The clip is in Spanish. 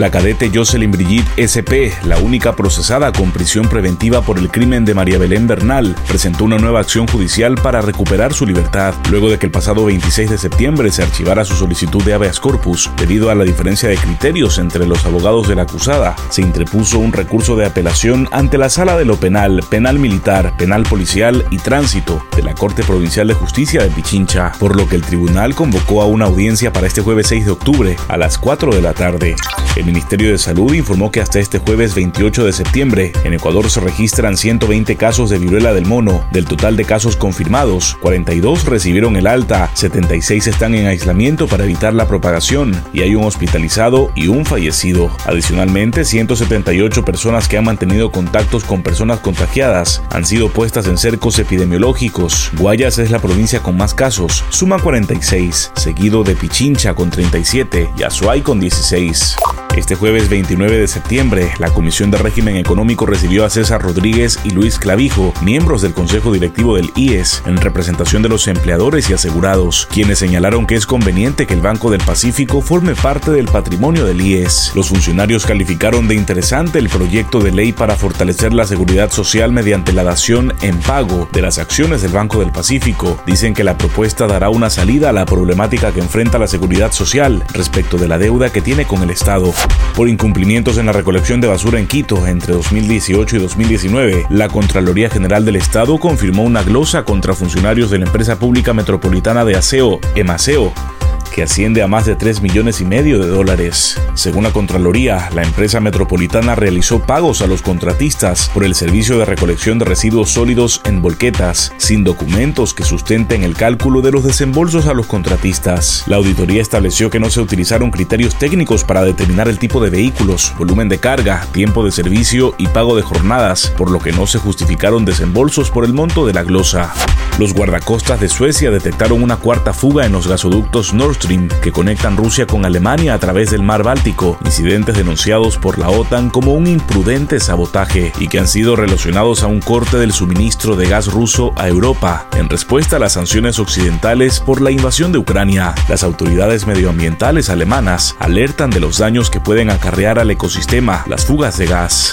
La cadete Jocelyn Brigitte SP, la única procesada con prisión preventiva por el crimen de María Belén Bernal, presentó una nueva acción judicial para recuperar su libertad, luego de que el pasado 26 de septiembre se archivara su solicitud de habeas corpus. Debido a la diferencia de criterios entre los abogados de la acusada, se interpuso un recurso de apelación ante la Sala de lo Penal, Penal Militar, Penal Policial y Tránsito de la Corte Provincial de Justicia de Pichincha, por lo que el tribunal convocó a una audiencia para este jueves 6 de octubre a las 4 de la tarde. Ministerio de Salud informó que hasta este jueves 28 de septiembre en Ecuador se registran 120 casos de viruela del mono. Del total de casos confirmados, 42 recibieron el alta, 76 están en aislamiento para evitar la propagación y hay un hospitalizado y un fallecido. Adicionalmente, 178 personas que han mantenido contactos con personas contagiadas han sido puestas en cercos epidemiológicos. Guayas es la provincia con más casos, suma 46, seguido de Pichincha con 37 y Azuay con 16. Este jueves 29 de septiembre, la Comisión de Régimen Económico recibió a César Rodríguez y Luis Clavijo, miembros del Consejo Directivo del IES, en representación de los empleadores y asegurados, quienes señalaron que es conveniente que el Banco del Pacífico forme parte del patrimonio del IES. Los funcionarios calificaron de interesante el proyecto de ley para fortalecer la seguridad social mediante la dación en pago de las acciones del Banco del Pacífico. Dicen que la propuesta dará una salida a la problemática que enfrenta la seguridad social respecto de la deuda que tiene con el Estado. Por incumplimientos en la recolección de basura en Quito entre 2018 y 2019, la Contraloría General del Estado confirmó una glosa contra funcionarios de la empresa pública metropolitana de aseo, EMASEO, que asciende a más de 3 millones y medio de dólares. Según la Contraloría, la empresa metropolitana realizó pagos a los contratistas por el servicio de recolección de residuos sólidos en volquetas, sin documentos que sustenten el cálculo de los desembolsos a los contratistas. La auditoría estableció que no se utilizaron criterios técnicos para determinar el tipo de vehículos, volumen de carga, tiempo de servicio y pago de jornadas, por lo que no se justificaron desembolsos por el monto de la glosa. Los guardacostas de Suecia detectaron una cuarta fuga en los gasoductos Nord Que conectan Rusia con Alemania a través del mar Báltico, incidentes denunciados por la OTAN como un imprudente sabotaje y que han sido relacionados a un corte del suministro de gas ruso a Europa en respuesta a las sanciones occidentales por la invasión de Ucrania. Las autoridades medioambientales alemanas alertan de los daños que pueden acarrear al ecosistema las fugas de gas.